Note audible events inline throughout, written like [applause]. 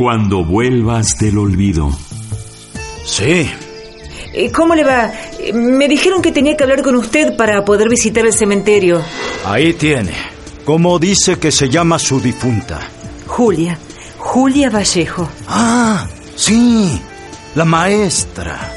Cuando vuelvas del olvido. Sí. Eh, ¿Cómo le va? Eh, Me dijeron que tenía que hablar con usted para poder visitar el cementerio. Ahí tiene. ¿Cómo dice que se llama su difunta? Julia. Julia Vallejo. Ah, sí. La maestra.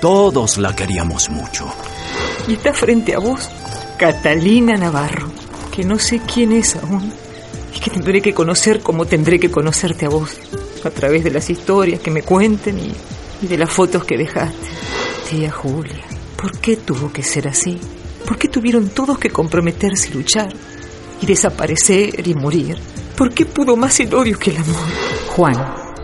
Todos la queríamos mucho. Y está frente a vos, Catalina Navarro, que no sé quién es aún. Y que tendré que conocer como tendré que conocerte a vos. A través de las historias que me cuenten y, de las fotos que dejaste. Tía Julia, ¿por qué tuvo que ser así? ¿Por qué tuvieron todos que comprometerse y luchar? Y desaparecer y morir. ¿Por qué pudo más el odio que el amor? Juan,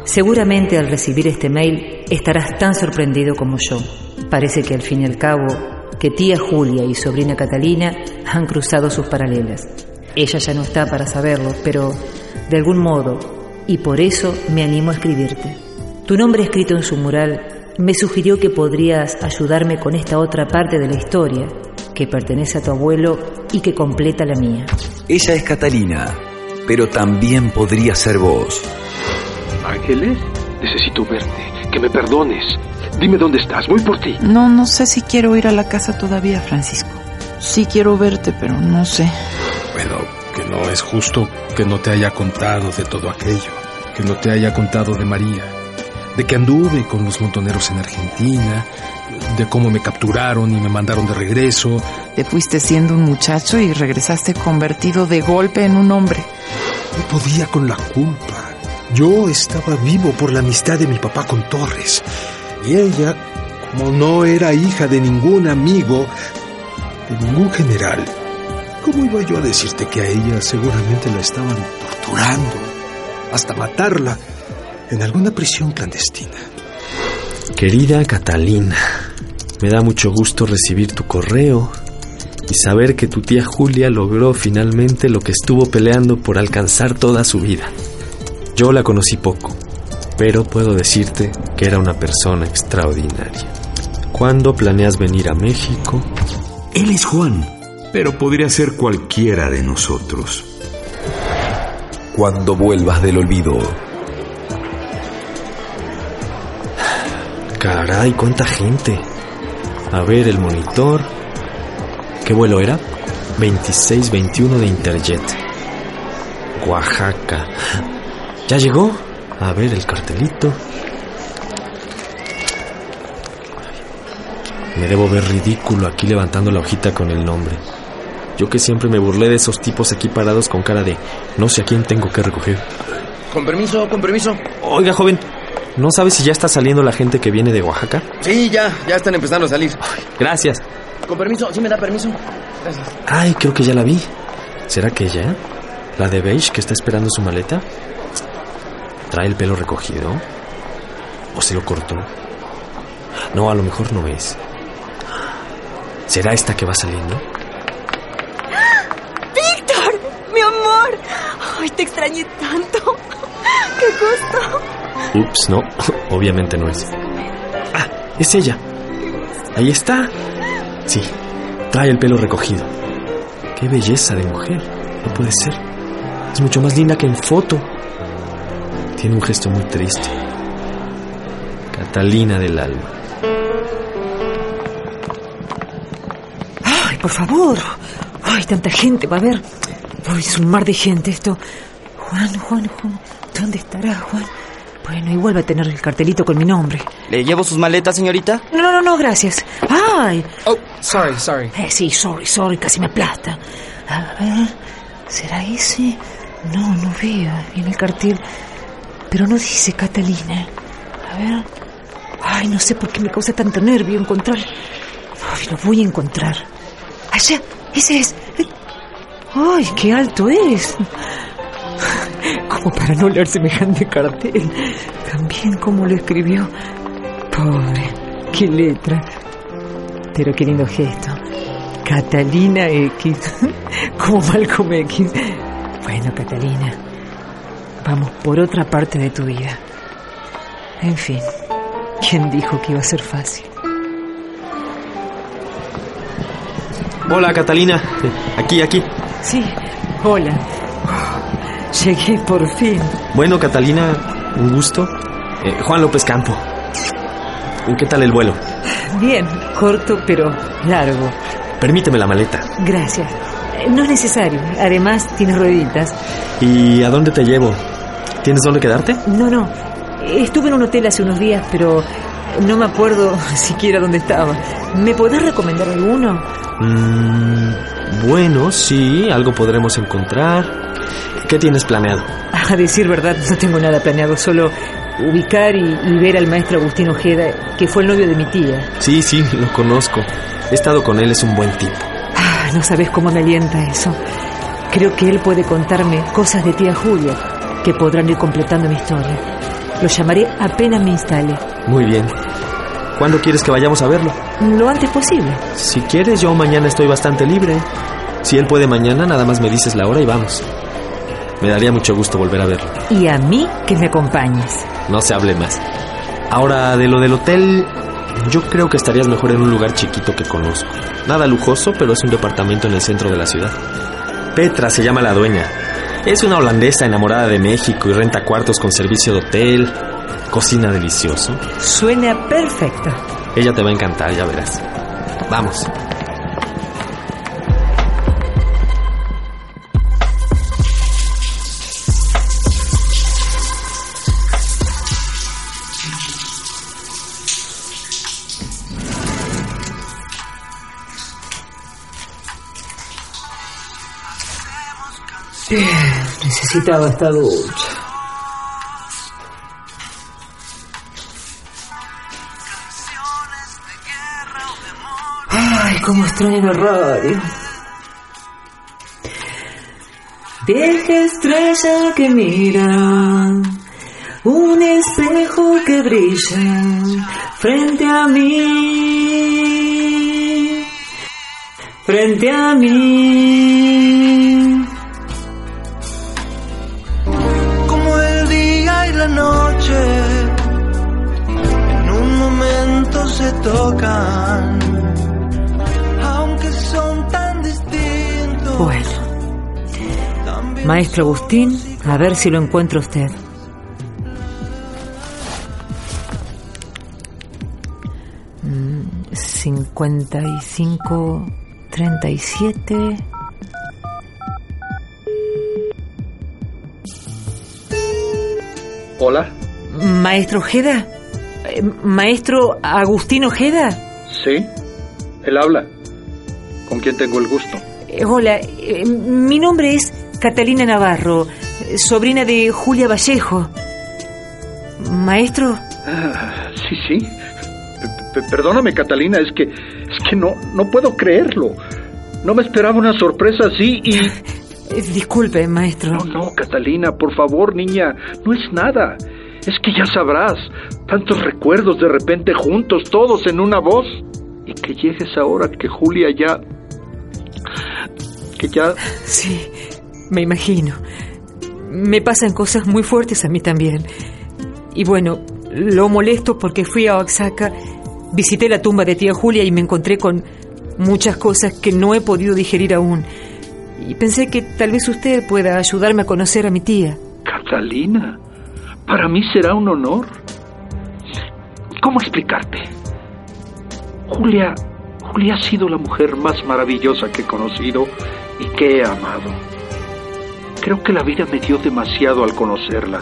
seguramente al recibir este mail estarás tan sorprendido como yo. Parece que al fin y al cabo, que tía Julia y sobrina Catalina han cruzado sus paralelas. Ella ya no está para saberlo, pero de algún modo, y por eso me animo a escribirte. Tu nombre escrito en su mural me sugirió que podrías ayudarme con esta otra parte de la historia, que pertenece a tu abuelo y que completa la mía. Ella es Catalina, pero también podría ser vos. Ángeles, necesito verte, que me perdones. Dime dónde estás, voy por ti. No, no sé si quiero ir a la casa todavía, Francisco. Sí quiero verte, pero no sé. Bueno, que no es justo que no te haya contado de todo aquello, que no te haya contado de María, de que anduve con los montoneros en Argentina, de cómo me capturaron y me mandaron de regreso. Te fuiste siendo un muchacho y regresaste convertido de golpe en un hombre. No podía con la culpa. Yo estaba vivo por la amistad de mi papá con Torres. Y ella, como no era hija de ningún amigo, de ningún general, ¿cómo iba yo a decirte que a ella seguramente la estaban torturando, hasta matarla, en alguna prisión clandestina? Querida Catalina, me da mucho gusto recibir tu correo y saber que tu tía Julia logró finalmente lo que estuvo peleando por alcanzar toda su vida. Yo la conocí poco, pero puedo decirte que era una persona extraordinaria. ¿Cuándo planeas venir a México? Él es Juan, pero podría ser cualquiera de nosotros. Cuando vuelvas del olvido. Caray, cuánta gente. A ver el monitor. ¿Qué vuelo era? 2621 de Interjet. Oaxaca. ¿Ya llegó? A ver el cartelito. Me debo ver ridículo aquí levantando la hojita con el nombre. Yo que siempre me burlé de esos tipos aquí parados con cara de no sé a quién tengo que recoger. Con permiso, con permiso. Oiga, joven, ¿no sabe si ya está saliendo la gente que viene de Oaxaca? Sí, ya, ya están empezando a salir. Gracias. Con permiso, ¿sí me da permiso? Gracias. Ay, creo que ya la vi. ¿Será que ella? ¿La de beige que está esperando su maleta? ¿Trae el pelo recogido? ¿O se lo cortó? No, a lo mejor no es. ¿Será esta que va saliendo? ¡Víctor! ¡Mi amor! ¡Ay, te extrañé tanto! [laughs] ¡Qué gusto! Ups, no, [laughs] obviamente no es. Ah, es ella. Ahí está. Sí, trae el pelo recogido. Qué belleza de mujer. No puede ser. Es mucho más linda que en foto. Tiene un gesto muy triste. Catalina del alma. Ay, por favor. Ay, tanta gente va a ver. Ay, es un mar de gente esto. Juan, Juan, Juan. ¿Dónde estará Juan? Bueno, igual va a tener el cartelito con mi nombre. ¿Le llevo sus maletas, señorita? No, no, no, no, gracias. Ay. Oh, sorry, sorry. Eh, sí, sorry, sorry, casi me aplasta. A ver, ¿será ese? No, no veo bien el cartel. Pero no dice Catalina. A ver. Ay, no sé por qué me causa tanto nervio encontrar. Ay, lo voy a encontrar. Allá, ese es. Ay, qué alto es. Como para no leer semejante cartel. También como lo escribió. Pobre, qué letra. Pero qué lindo gesto. Catalina X. [laughs] Como Malcolm X. Bueno, Catalina. Vamos por otra parte de tu vida. En fin, ¿quién dijo que iba a ser fácil? Hola, Catalina. Aquí, aquí. Sí, hola. Llegué por fin. Bueno, Catalina, un gusto. Eh, Juan López Campo. ¿Qué tal el vuelo? Bien, corto pero largo. Permíteme la maleta. Gracias. Eh, No es necesario. Además, tiene rueditas. ¿Y a dónde te llevo? ¿Tienes dónde quedarte? No, no. Estuve en un hotel hace unos días, pero no me acuerdo [laughs] siquiera dónde estaba. ¿Me podés recomendar alguno? Mm, bueno, sí, algo podremos encontrar. ¿Qué tienes planeado? [laughs] A decir verdad, no tengo nada planeado, solo ubicar y, y ver al maestro Agustín Ojeda, que fue el novio de mi tía. Sí, sí, lo conozco. He estado con él, es un buen tipo. Ah, no sabes cómo me alienta eso. Creo que él puede contarme cosas de tía Julia que podrán ir completando mi historia. Lo llamaré apenas me instale. Muy bien. ¿Cuándo quieres que vayamos a verlo? Lo antes posible. Si quieres, yo mañana estoy bastante libre. Si él puede mañana, nada más me dices la hora y vamos. Me daría mucho gusto volver a verlo. Y a mí que me acompañes. No se hable más. Ahora, de lo del hotel, yo creo que estarías mejor en un lugar chiquito que conozco. Nada lujoso, pero es un departamento en el centro de la ciudad. Petra se llama la dueña. Es una holandesa enamorada de México y renta cuartos con servicio de hotel. Cocina delicioso. Suena perfecto. Ella te va a encantar, ya verás. Vamos. Necesitaba esta ducha. Ay, cómo extraño la radio. Vieja estrella que mira, un espejo que brilla frente a mí, frente a mí. como el día y la noche en un momento se tocan, maestro Agustín, a ver si lo encuentro a usted. Mm, 55, 37. Hola. Maestro Ojeda. Eh, Maestro Agustín Ojeda. Sí, él habla. ¿Con quién tengo el gusto? Eh, Hola, eh, mi nombre es Catalina Navarro, eh, sobrina de Julia Vallejo. Maestro, Ah, sí, sí. P- p- perdóname, Catalina, es que es que no no puedo creerlo. No me esperaba una sorpresa así y [laughs] disculpe, maestro. no, no, Catalina, por favor, niña, no es nada. Es que ya sabrás, tantos recuerdos de repente juntos, todos en una voz, y que llegues ahora que Julia ya que ya Sí, me imagino. Me pasan cosas muy fuertes a mí también. Y bueno, lo molesto porque fui a Oaxaca, visité la tumba de tía Julia y me encontré con muchas cosas que no he podido digerir aún. Y pensé que tal vez usted pueda ayudarme a conocer a mi tía. Catalina, para mí será un honor. ¿Cómo explicarte? Julia, Julia ha sido la mujer más maravillosa que he conocido y que he amado. Creo que la vida me dio demasiado al conocerla.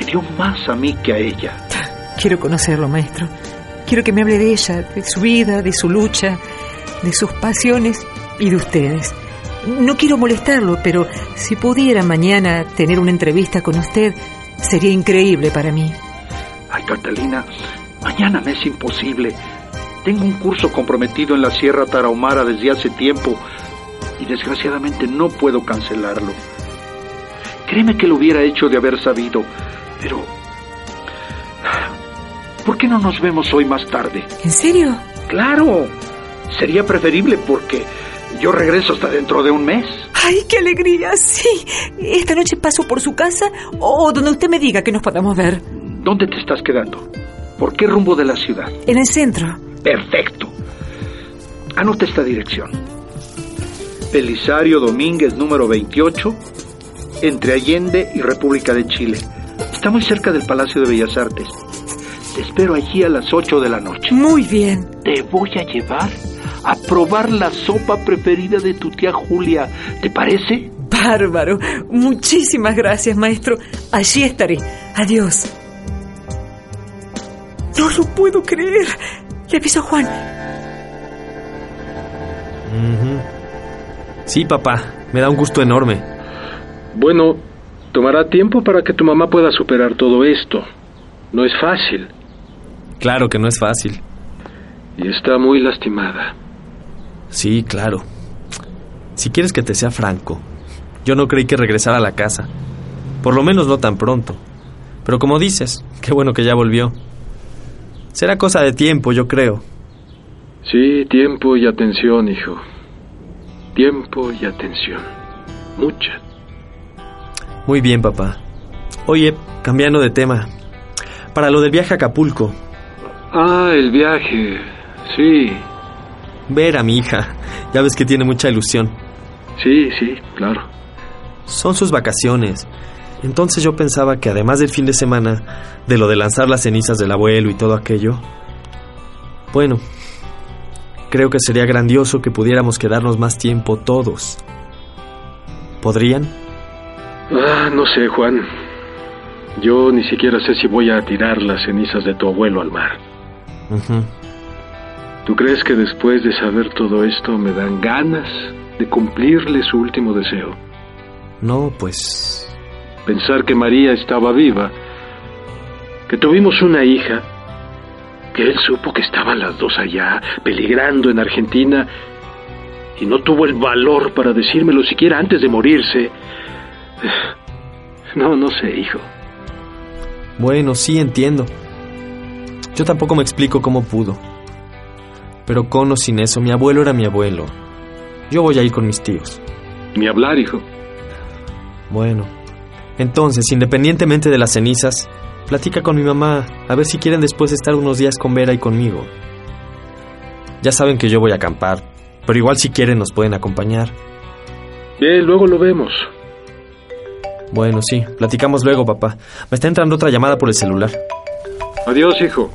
Me dio más a mí que a ella. [laughs] Quiero conocerlo, maestro. Quiero que me hable de ella, de su vida, de su lucha, de sus pasiones y de ustedes. No quiero molestarlo, pero si pudiera mañana tener una entrevista con usted, sería increíble para mí. Ay, Catalina, mañana me es imposible. Tengo un curso comprometido en la Sierra Tarahumara desde hace tiempo y desgraciadamente no puedo cancelarlo. Créeme que lo hubiera hecho de haber sabido, pero... ¿Por qué no nos vemos hoy más tarde? ¿En serio? Claro, sería preferible porque yo regreso hasta dentro de un mes. ¡Ay, qué alegría! Sí. Esta noche paso por su casa o donde usted me diga que nos podamos ver. ¿Dónde te estás quedando? ¿Por qué rumbo de la ciudad? En el centro. Perfecto. Anota esta dirección. Belisario Domínguez número 28, entre Allende y República de Chile. Está muy cerca del Palacio de Bellas Artes. Te espero allí a las 8 de la noche. Muy bien. Te voy a llevar a probar la sopa preferida de tu tía Julia. ¿Te parece? Bárbaro. Muchísimas gracias, maestro. Allí estaré. Adiós. No lo puedo creer. Le aviso a Juan. Ujú. Sí, papá. Me da un gusto enorme. Bueno, tomará tiempo para que tu mamá pueda superar todo esto. No es fácil Claro que no es fácil. y está muy lastimada. Sí, claro. Si quieres que te sea franco, yo no creí que regresara a la casa. Por lo menos no tan pronto. Pero como dices, qué bueno que ya volvió. Será cosa de tiempo, yo creo. Sí, tiempo y atención, hijo. Tiempo y atención. Mucha. Muy bien, papá. Oye, cambiando de tema. Para lo del viaje a Acapulco, Ah, el viaje. Sí, ver a mi hija. Ya ves que tiene mucha ilusión. sí, sí, claro. Son sus vacaciones. Entonces yo pensaba que además del fin de semana, de lo de lanzar las cenizas del abuelo y todo aquello, bueno, creo que sería grandioso que pudiéramos quedarnos más tiempo todos. ¿Podrían? Ah, no sé, Juan. Yo ni siquiera sé si voy a tirar las cenizas de tu abuelo al mar. ¿Tú crees que después de saber todo esto me dan ganas de cumplirle su último deseo? No, pues... Pensar que María estaba viva, que tuvimos una hija, que él supo que estaban las dos allá, peligrando en Argentina, y no tuvo el valor para decírmelo siquiera antes de morirse. [sighs] No, no sé, hijo. Bueno, sí, entiendo. Yo tampoco me explico cómo pudo. Pero con o sin eso, mi abuelo era mi abuelo. Yo voy a ir con mis tíos. Ni hablar, hijo. Bueno, entonces, independientemente de las cenizas, platica con mi mamá, a ver si quieren después estar unos días con Vera y conmigo. Ya saben que yo voy a acampar, pero igual si quieren nos pueden acompañar. Bien, luego lo vemos. Bueno, sí, platicamos luego, papá. Me está entrando otra llamada por el celular. Adiós, hijo.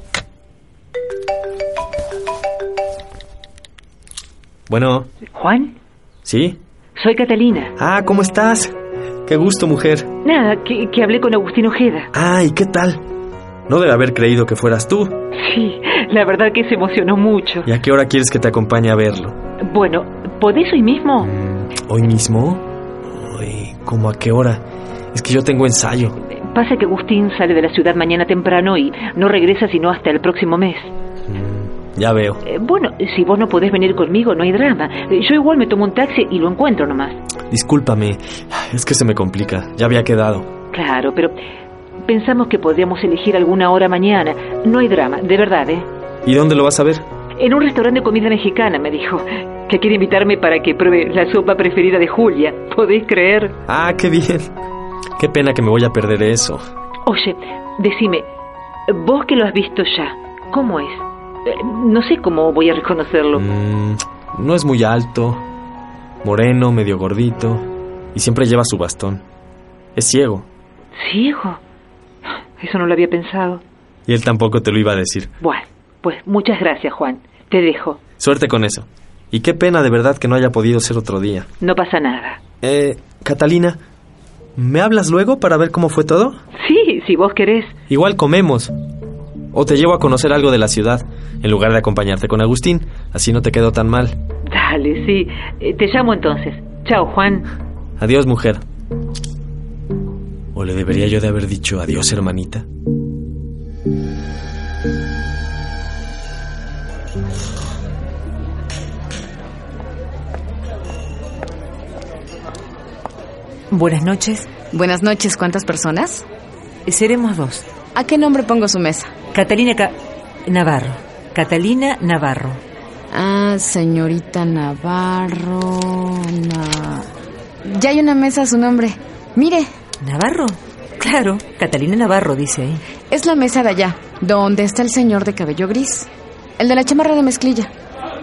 Bueno, Juan, ¿sí? soy Catalina. Ah, ¿cómo estás? Qué gusto, mujer. Nada, que, que hablé con Agustín Ojeda. Ah, ¿y qué tal? No debe haber creído que fueras tú. Sí, la verdad que se emocionó mucho. ¿Y a qué hora quieres que te acompañe a verlo? Bueno, ¿podés hoy mismo? ¿Hoy mismo? ¿cómo a qué hora? Es que yo tengo ensayo. Pasa que Agustín sale de la ciudad mañana temprano y no regresa sino hasta el próximo mes. Ya veo. Eh, bueno, si vos no podés venir conmigo, no hay drama. Yo igual me tomo un taxi y lo encuentro nomás. Discúlpame, es que se me complica. Ya había quedado. Claro, pero pensamos que podríamos elegir alguna hora mañana. No hay drama, de verdad, ¿eh? ¿Y dónde lo vas a ver? En un restaurante de comida mexicana, me dijo. Que quiere invitarme para que pruebe la sopa preferida de Julia. ¿Podéis creer? Ah, qué bien. Qué pena que me voy a perder eso. Oye, decime, vos que lo has visto ya, ¿cómo es? Eh, No sé cómo voy a reconocerlo. Mm, no es muy alto, moreno, medio gordito, y siempre lleva su bastón. Es ciego, ¿Ciego? Eso no lo había pensado. y él tampoco te lo iba a decir. Bueno, pues muchas gracias, Juan. Te dejo. Suerte con eso. Y qué pena de verdad que no haya podido ser otro día. No pasa nada. Eh, Catalina, ¿me hablas luego para ver cómo fue todo? Sí, si vos querés. Igual comemos. O te llevo a conocer algo de la ciudad, en lugar de acompañarte con Agustín. Así no te quedo tan mal. Dale, sí. Eh, Te llamo entonces. Chao, Juan. Adiós, mujer. ¿O le debería yo de haber dicho adiós, hermanita? Buenas noches. Buenas noches, ¿cuántas personas? Seremos dos. ¿A qué nombre pongo su mesa? Catalina Ca- Navarro. Catalina Navarro. Ah, señorita Navarro. Na- Ya hay una mesa a su nombre. Mire. ¿Navarro? Claro, Catalina Navarro dice ahí. Es la mesa de allá, donde está el señor de cabello gris. El de la chamarra de mezclilla.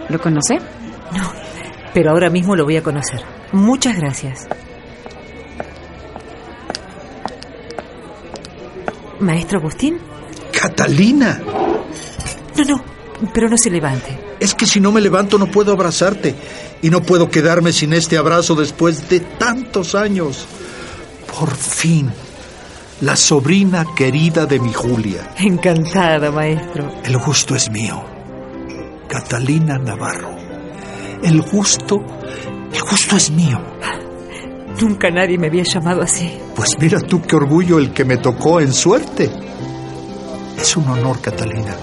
¿Lo conoce? No, pero ahora mismo lo voy a conocer. Muchas gracias. ¿Maestro Agustín? Catalina. No, no, pero no se levante. Es que si no me levanto no puedo abrazarte y no puedo quedarme sin este abrazo después de tantos años. Por fin, la sobrina querida de mi Julia. Encantada, maestro. El gusto es mío. Catalina Navarro. El gusto, el gusto es mío. Nunca nadie me había llamado así. Pues mira tú qué orgullo el que me tocó en suerte. Es un honor, Catalina.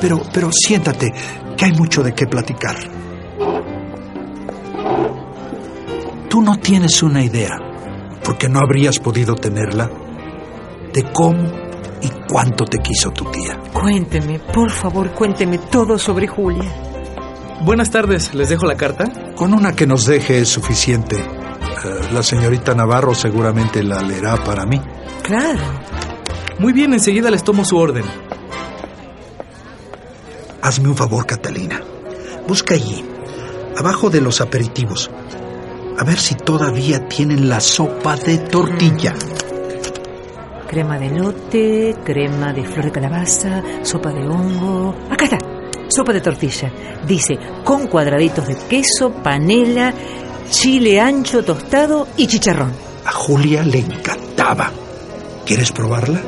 Pero, pero siéntate, que hay mucho de qué platicar. Tú no tienes una idea, porque no habrías podido tenerla, de cómo y cuánto te quiso tu tía. Cuénteme, por favor, cuénteme todo sobre Julia. Buenas tardes, ¿les dejo la carta? Con una que nos deje es suficiente. Eh, la señorita Navarro seguramente la leerá para mí. Claro. Muy bien, enseguida les tomo su orden. Hazme un favor, Catalina. Busca allí, abajo de los aperitivos. A ver si todavía tienen la sopa de tortilla. Crema de lote, crema de flor de calabaza, sopa de hongo. Acá está, sopa de tortilla. Dice, con cuadraditos de queso, panela, chile ancho tostado y chicharrón. A Julia le encantaba. ¿Quieres probarla?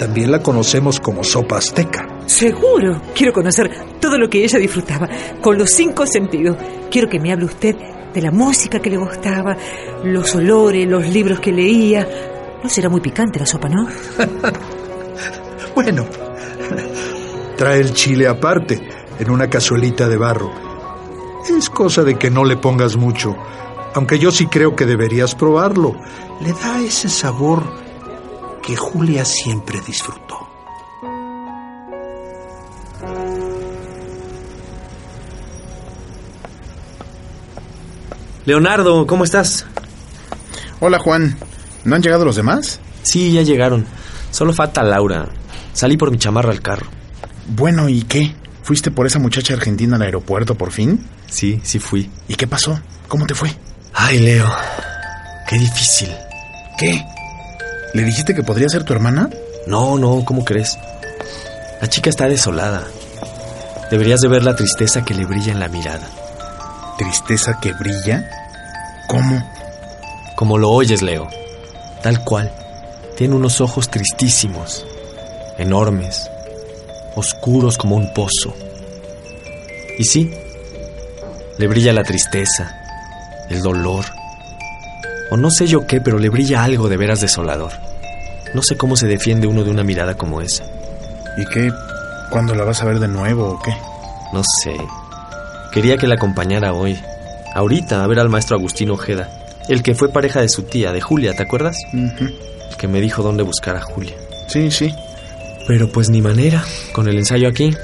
También la conocemos como sopa azteca. Seguro. Quiero conocer todo lo que ella disfrutaba, con los cinco sentidos. Quiero que me hable usted de la música que le gustaba, los olores, los libros que leía. No será muy picante la sopa, ¿no? [laughs] bueno, trae el chile aparte, en una cazuelita de barro. Es cosa de que no le pongas mucho, aunque yo sí creo que deberías probarlo. Le da ese sabor que Julia siempre disfrutó. Leonardo, ¿cómo estás? Hola Juan, ¿no han llegado los demás? Sí, ya llegaron. Solo falta Laura. Salí por mi chamarra al carro. Bueno, ¿y qué? ¿Fuiste por esa muchacha argentina al aeropuerto por fin? Sí, sí fui. ¿Y qué pasó? ¿Cómo te fue? Ay, Leo. Qué difícil. ¿Qué? ¿Le dijiste que podría ser tu hermana? No, no, ¿cómo crees? La chica está desolada. Deberías de ver la tristeza que le brilla en la mirada. ¿Tristeza que brilla? ¿Cómo? Como lo oyes, Leo. Tal cual. Tiene unos ojos tristísimos, enormes, oscuros como un pozo. Y sí, le brilla la tristeza, el dolor, o no sé yo qué, pero le brilla algo de veras desolador. No sé cómo se defiende uno de una mirada como esa. ¿Y qué? ¿Cuándo la vas a ver de nuevo o qué? No sé. Quería que la acompañara hoy. Ahorita, a ver al maestro Agustín Ojeda. El que fue pareja de su tía, de Julia, ¿te acuerdas? El que me dijo dónde buscar a Julia. Sí, sí. Pero pues ni manera, con el ensayo aquí.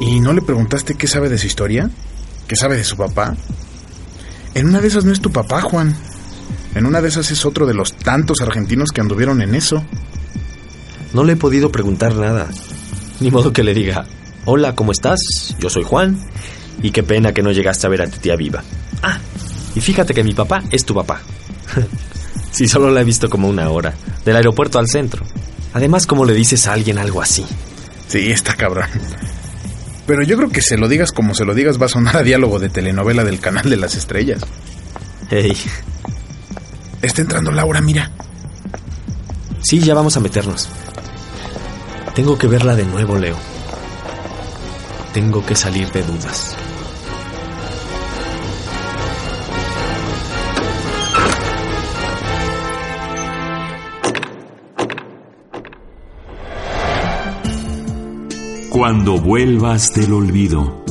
¿Y no le preguntaste qué sabe de su historia? ¿Qué sabe de su papá? En una de esas no es tu papá, Juan. En una de esas es otro de los tantos argentinos que anduvieron en eso. No le he podido preguntar nada. Ni modo que le diga, hola, ¿cómo estás? Yo soy Juan. Y qué pena que no llegaste a ver a tu tía viva. Ah, y fíjate que mi papá es tu papá. [laughs] si solo la he visto como una hora, del aeropuerto al centro. Además, ¿cómo le dices a alguien algo así? Sí, está cabrón. Pero yo creo que se lo digas como se lo digas va a sonar a diálogo de telenovela del canal de las estrellas. Hey. Está entrando Laura, mira. Sí, ya vamos a meternos. Tengo que verla de nuevo, Leo. Tengo que salir de dudas. Cuando vuelvas del olvido.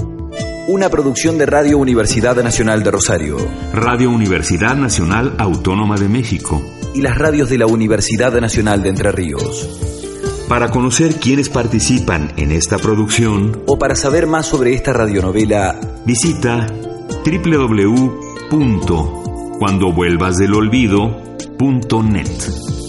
Una producción de Radio Universidad Nacional de Rosario. Radio Universidad Nacional Autónoma de México. Y las radios de la Universidad Nacional de Entre Ríos. Para conocer quiénes participan en esta producción o para saber más sobre esta radionovela, visita www.cuandovuelvasdelolvido.net.